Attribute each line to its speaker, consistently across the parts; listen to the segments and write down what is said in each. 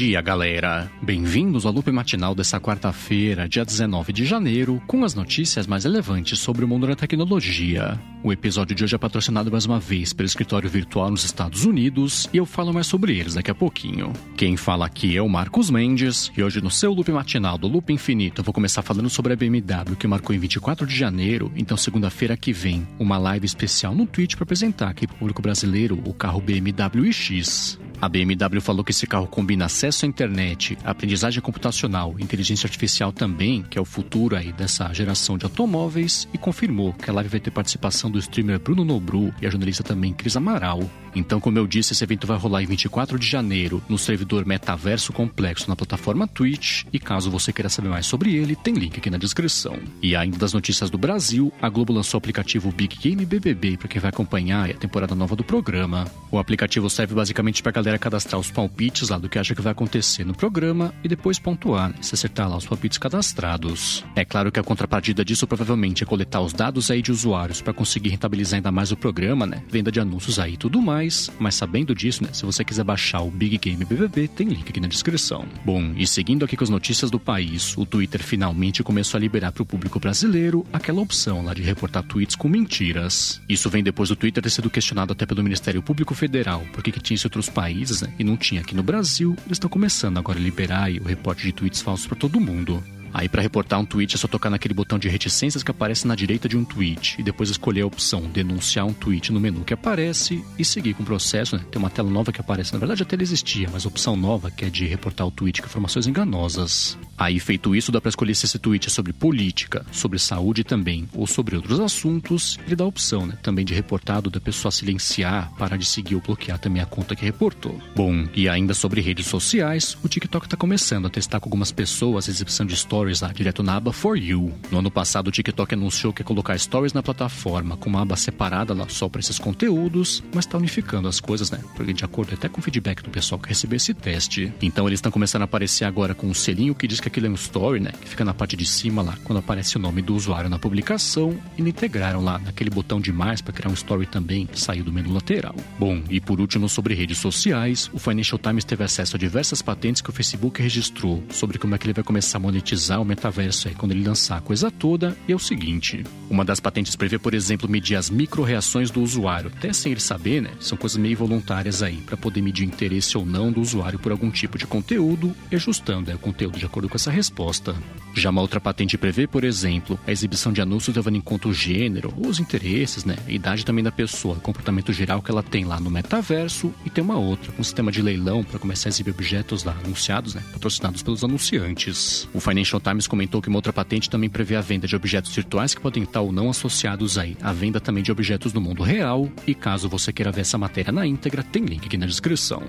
Speaker 1: dia, galera! Bem-vindos ao loop matinal dessa quarta-feira, dia 19 de janeiro, com as notícias mais relevantes sobre o mundo da tecnologia. O episódio de hoje é patrocinado mais uma vez pelo escritório virtual nos Estados Unidos e eu falo mais sobre eles daqui a pouquinho. Quem fala aqui é o Marcos Mendes e hoje no seu loop matinal do Loop Infinito eu vou começar falando sobre a BMW que marcou em 24 de janeiro, então segunda-feira que vem, uma live especial no Twitch para apresentar aqui para o público brasileiro o carro BMW iX. A BMW falou que esse carro combina acesso à internet, aprendizagem computacional, inteligência artificial também, que é o futuro aí dessa geração de automóveis, e confirmou que a live vai ter participação do streamer Bruno Nobru e a jornalista também Cris Amaral. Então, como eu disse, esse evento vai rolar em 24 de janeiro no servidor Metaverso Complexo na plataforma Twitch, e caso você queira saber mais sobre ele, tem link aqui na descrição. E ainda das notícias do Brasil, a Globo lançou o aplicativo Big Game BBB para quem vai acompanhar a temporada nova do programa. O aplicativo serve basicamente para galera galera cadastrar os palpites lá do que acha que vai acontecer no programa e depois pontuar, né, se acertar lá os palpites cadastrados. É claro que a contrapartida disso provavelmente é coletar os dados aí de usuários para conseguir rentabilizar ainda mais o programa, né? Venda de anúncios aí e tudo mais. Mas sabendo disso, né? Se você quiser baixar o Big Game BBB, tem link aqui na descrição. Bom, e seguindo aqui com as notícias do país, o Twitter finalmente começou a liberar para o público brasileiro aquela opção lá de reportar tweets com mentiras. Isso vem depois do Twitter ter sido questionado até pelo Ministério Público Federal, porque que tinha isso outros países países, né, e não tinha aqui no Brasil, eles estão começando agora a liberar o reporte de tweets falsos para todo mundo. Aí para reportar um tweet é só tocar naquele botão de reticências que aparece na direita de um tweet e depois escolher a opção denunciar um tweet no menu que aparece e seguir com o processo, né? Tem uma tela nova que aparece, na verdade a tela existia, mas a opção nova que é de reportar o tweet com informações enganosas. Aí feito isso, dá para escolher se esse tweet é sobre política, sobre saúde também ou sobre outros assuntos. Ele dá a opção, né? Também de reportado da pessoa silenciar, parar de seguir ou bloquear também a conta que reportou. Bom, e ainda sobre redes sociais, o TikTok está começando a testar com algumas pessoas a exibição de stories Stories lá, direto na aba For You. No ano passado, o TikTok anunciou que ia colocar Stories na plataforma com uma aba separada lá só para esses conteúdos, mas está unificando as coisas, né? Porque de acordo até com o feedback do pessoal que recebeu esse teste. Então eles estão começando a aparecer agora com um selinho que diz que aquilo é um story, né? Que fica na parte de cima lá, quando aparece o nome do usuário na publicação, e integraram lá naquele botão de mais para criar um story também, que saiu do menu lateral. Bom, e por último, sobre redes sociais, o Financial Times teve acesso a diversas patentes que o Facebook registrou sobre como é que ele vai começar a monetizar o metaverso aí quando ele lançar a coisa toda é o seguinte: uma das patentes prevê, por exemplo, medir as micro-reações do usuário, até sem ele saber, né? São coisas meio voluntárias aí, para poder medir interesse ou não do usuário por algum tipo de conteúdo, ajustando é, o conteúdo de acordo com essa resposta. Já uma outra patente prevê, por exemplo, a exibição de anúncios levando em conta o gênero, os interesses, né? A idade também da pessoa, o comportamento geral que ela tem lá no metaverso, e tem uma outra, um sistema de leilão para começar a exibir objetos lá anunciados, né? Patrocinados pelos anunciantes. O Financial Times comentou que uma outra patente também prevê a venda de objetos virtuais que podem estar ou não associados aí à venda também de objetos no mundo real. E caso você queira ver essa matéria na íntegra, tem link aqui na descrição.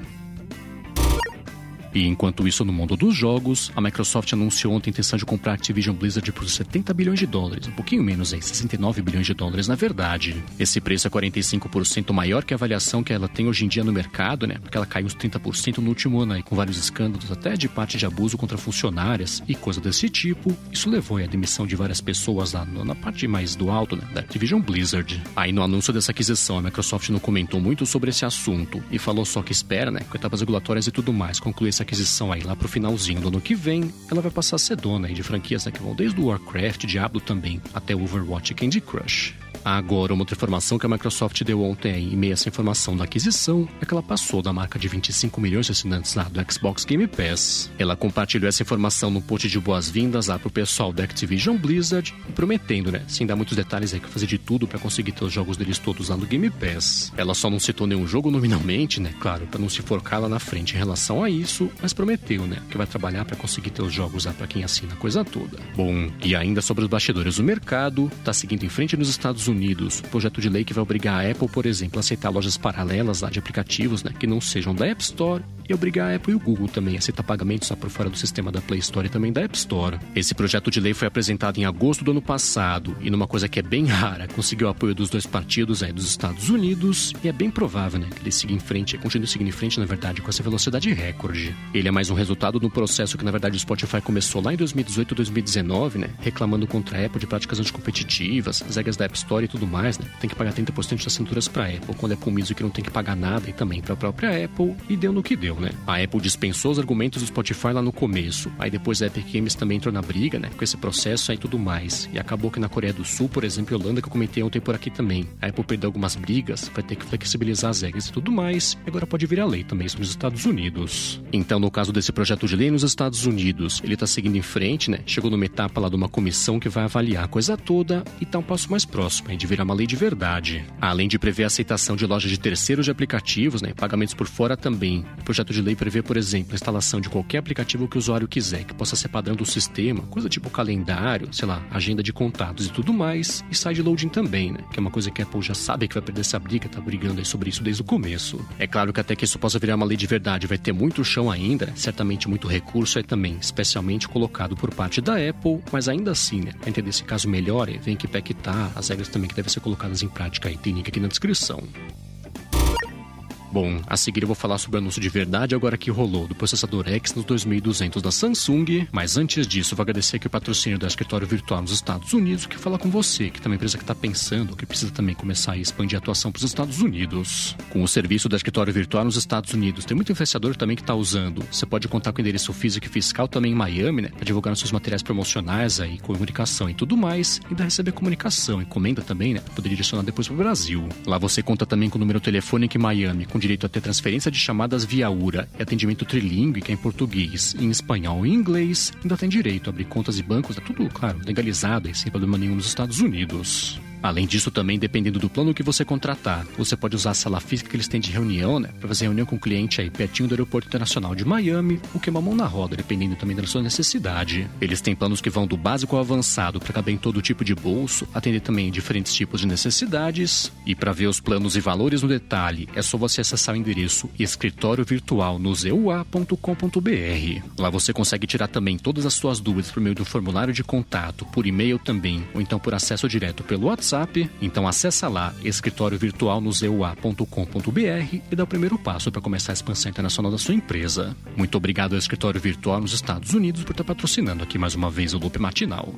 Speaker 1: E enquanto isso, no mundo dos jogos, a Microsoft anunciou ontem a intenção de comprar a Activision Blizzard por 70 bilhões de dólares, um pouquinho menos aí, 69 bilhões de dólares na verdade. Esse preço é 45% maior que a avaliação que ela tem hoje em dia no mercado, né? Porque ela caiu uns 30% no último ano aí, com vários escândalos, até de parte de abuso contra funcionárias e coisa desse tipo. Isso levou à demissão de várias pessoas lá na parte mais do alto, né? Da Activision Blizzard. Aí no anúncio dessa aquisição, a Microsoft não comentou muito sobre esse assunto e falou só que espera, né? Com etapas regulatórias e tudo mais, concluir essa aquisição aí lá pro finalzinho do ano que vem, ela vai passar a ser dona aí de franquias né, que vão desde o Warcraft, Diablo também, até o Overwatch e Candy Crush. Agora, uma outra informação que a Microsoft deu ontem em meio a essa informação da aquisição é que ela passou da marca de 25 milhões de assinantes lá do Xbox Game Pass. Ela compartilhou essa informação no post de boas-vindas lá pro pessoal da Activision Blizzard, prometendo, né, sem dar muitos detalhes aí, que fazer de tudo para conseguir ter os jogos deles todos lá no Game Pass. Ela só não citou nenhum jogo nominalmente, né, claro, para não se forcar lá na frente em relação a isso, mas prometeu, né, que vai trabalhar para conseguir ter os jogos lá para quem assina a coisa toda. Bom, e ainda sobre os bastidores do mercado, tá seguindo em frente nos Estados Unidos, o projeto de lei que vai obrigar a Apple, por exemplo, a aceitar lojas paralelas lá de aplicativos, né, que não sejam da App Store e obrigar a Apple e o Google também a aceitar pagamentos só por fora do sistema da Play Store e também da App Store. Esse projeto de lei foi apresentado em agosto do ano passado e numa coisa que é bem rara, conseguiu o apoio dos dois partidos aí dos Estados Unidos e é bem provável, né, que ele siga em frente, continue seguindo em frente, na verdade, com essa velocidade recorde. Ele é mais um resultado do processo que, na verdade, o Spotify começou lá em 2018 2019, né, reclamando contra a Apple de práticas anticompetitivas, as regras da App Store Store e tudo mais, né? Tem que pagar 30% de assinaturas para Apple, quando a Apple Music não tem que pagar nada e também para a própria Apple, e deu no que deu, né? A Apple dispensou os argumentos do Spotify lá no começo, aí depois a Epic Games também entrou na briga, né? Com esse processo e tudo mais. E acabou que na Coreia do Sul, por exemplo, Holanda, que eu comentei ontem por aqui também, a Apple perdeu algumas brigas, vai ter que flexibilizar as regras e tudo mais, e agora pode virar lei também nos Estados Unidos. Então, no caso desse projeto de lei nos Estados Unidos, ele tá seguindo em frente, né? Chegou numa etapa lá de uma comissão que vai avaliar a coisa toda e tá um passo mais próximo de virar uma lei de verdade. Além de prever a aceitação de lojas de terceiros de aplicativos, né? Pagamentos por fora também. O projeto de lei prevê, por exemplo, a instalação de qualquer aplicativo que o usuário quiser, que possa ser padrão do sistema, coisa tipo calendário, sei lá, agenda de contatos e tudo mais, e side loading também, né? Que é uma coisa que a Apple já sabe que vai perder essa briga, tá brigando aí sobre isso desde o começo. É claro que até que isso possa virar uma lei de verdade, vai ter muito chão ainda, certamente muito recurso aí também, especialmente colocado por parte da Apple, mas ainda assim, né? Pra entender esse caso melhor, vem que que tá, as regras também que devem ser colocadas em prática aí, tem link aqui na descrição. Bom, a seguir eu vou falar sobre o anúncio de verdade agora que rolou do processador X nos 2200 da Samsung, mas antes disso vou agradecer aqui o patrocínio do escritório virtual nos Estados Unidos, que fala com você, que também é empresa que está pensando, que precisa também começar a expandir a atuação para os Estados Unidos. Com o serviço do escritório virtual nos Estados Unidos, tem muito influenciador também que está usando. Você pode contar com endereço físico e fiscal também em Miami, né, para divulgar seus materiais promocionais aí, comunicação e tudo mais, e ainda receber comunicação, encomenda também, né, para poder direcionar depois para o Brasil. Lá você conta também com o número telefônico em Miami, com direito a ter transferência de chamadas via URA e atendimento trilingue, que é em português, em espanhol e inglês, ainda tem direito a abrir contas e bancos, é tudo, claro, legalizado e sem problema nenhum nos Estados Unidos. Além disso, também, dependendo do plano que você contratar, você pode usar a sala física que eles têm de reunião, né? Pra fazer reunião com o cliente aí pertinho do Aeroporto Internacional de Miami, o que é uma mão na roda, dependendo também da sua necessidade. Eles têm planos que vão do básico ao avançado para caber em todo tipo de bolso, atender também diferentes tipos de necessidades. E para ver os planos e valores no detalhe, é só você acessar o endereço escritório virtual no zeua.com.br. Lá você consegue tirar também todas as suas dúvidas por meio do formulário de contato, por e-mail também, ou então por acesso direto pelo WhatsApp WhatsApp. Então acessa lá escritório virtual no zeua.com.br e dá o primeiro passo para começar a expansão internacional da sua empresa. Muito obrigado ao escritório virtual nos Estados Unidos por estar patrocinando aqui mais uma vez o Loop Matinal.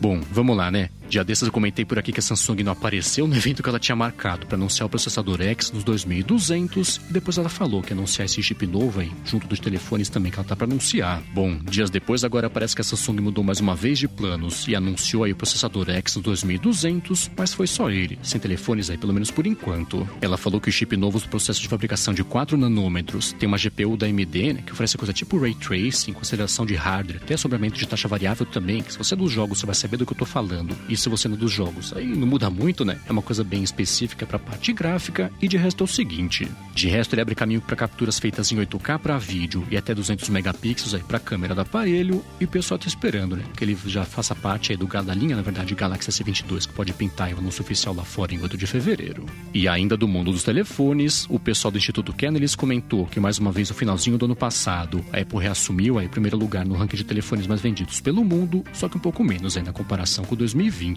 Speaker 1: Bom, vamos lá, né? Dia desses eu comentei por aqui que a Samsung não apareceu no evento que ela tinha marcado para anunciar o processador X dos 2200 e depois ela falou que ia anunciar esse chip novo aí, junto dos telefones também que ela tá para anunciar. Bom, dias depois agora parece que a Samsung mudou mais uma vez de planos e anunciou aí o processador X dos 2200, mas foi só ele, sem telefones aí pelo menos por enquanto. Ela falou que o chip novo do processo de fabricação de 4 nanômetros tem uma GPU da AMD, né, que oferece coisa tipo Ray Tracing, com aceleração de hardware, até sobramento de taxa variável também, que se você é dos jogos você vai saber do que eu tô falando. E se você não dos jogos. Aí não muda muito, né? É uma coisa bem específica para a parte gráfica e de resto é o seguinte. De resto ele abre caminho para capturas feitas em 8K para vídeo e até 200 megapixels aí para câmera do aparelho e o pessoal tá esperando, né? Que ele já faça parte aí do da linha, na verdade, Galaxy S22 que pode pintar o anúncio oficial lá fora em 8 de fevereiro. E ainda do mundo dos telefones, o pessoal do Instituto Kennedy comentou que mais uma vez no finalzinho do ano passado, a Apple reassumiu aí primeiro lugar no ranking de telefones mais vendidos pelo mundo, só que um pouco menos aí na comparação com 2020.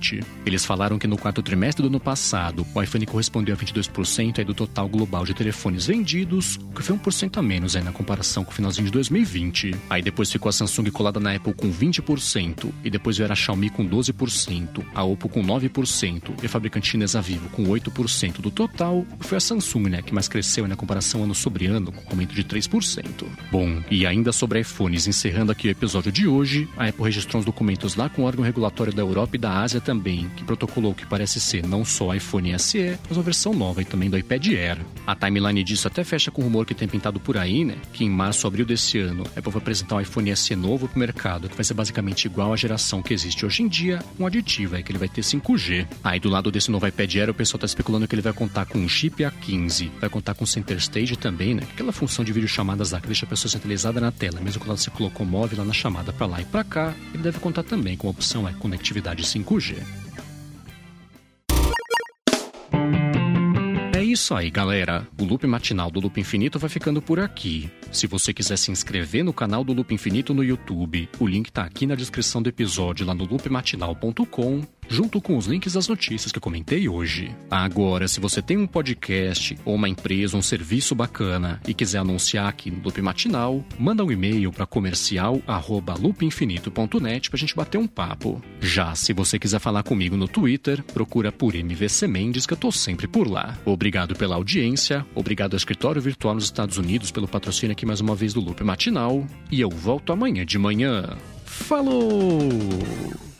Speaker 1: Eles falaram que no quarto trimestre do ano passado, o iPhone correspondeu a 22% do total global de telefones vendidos, o que foi 1% a menos aí na comparação com o finalzinho de 2020. Aí depois ficou a Samsung colada na Apple com 20%, e depois veio a Xiaomi com 12%, a Oppo com 9% e a fabricante chinesa Vivo com 8% do total. Foi a Samsung, né, que mais cresceu na comparação ano sobre ano, com aumento de 3%. Bom, e ainda sobre iPhones, encerrando aqui o episódio de hoje, a Apple registrou uns documentos lá com o órgão regulatório da Europa e da Ásia também, que protocolou que parece ser não só iPhone SE, mas uma versão nova e também do iPad Air. A timeline disso até fecha com o rumor que tem pintado por aí, né? Que em março, abril desse ano, a Apple vai apresentar um iPhone SE novo pro mercado, que vai ser basicamente igual à geração que existe hoje em dia, um aditivo é que ele vai ter 5G. Aí do lado desse novo iPad Air, o pessoal tá especulando que ele vai contar com um chip A15, vai contar com Center Stage também, né? Aquela função de videochamadas lá que deixa a pessoa centralizada na tela, mesmo quando ela se colocou móvel lá na chamada para lá e para cá, ele deve contar também com a opção é conectividade 5G. Isso aí, galera. O Loop Matinal do Loop Infinito vai ficando por aqui. Se você quiser se inscrever no canal do Loop Infinito no YouTube, o link tá aqui na descrição do episódio lá no loopmatinal.com junto com os links das notícias que eu comentei hoje. Agora, se você tem um podcast ou uma empresa, um serviço bacana e quiser anunciar aqui no Loop Matinal, manda um e-mail para comercial@loopinfinito.net pra gente bater um papo. Já se você quiser falar comigo no Twitter, procura por MVC Mendes que eu tô sempre por lá. Obrigado pela audiência, obrigado ao escritório virtual nos Estados Unidos pelo patrocínio aqui mais uma vez do Loop Matinal e eu volto amanhã de manhã. Falou!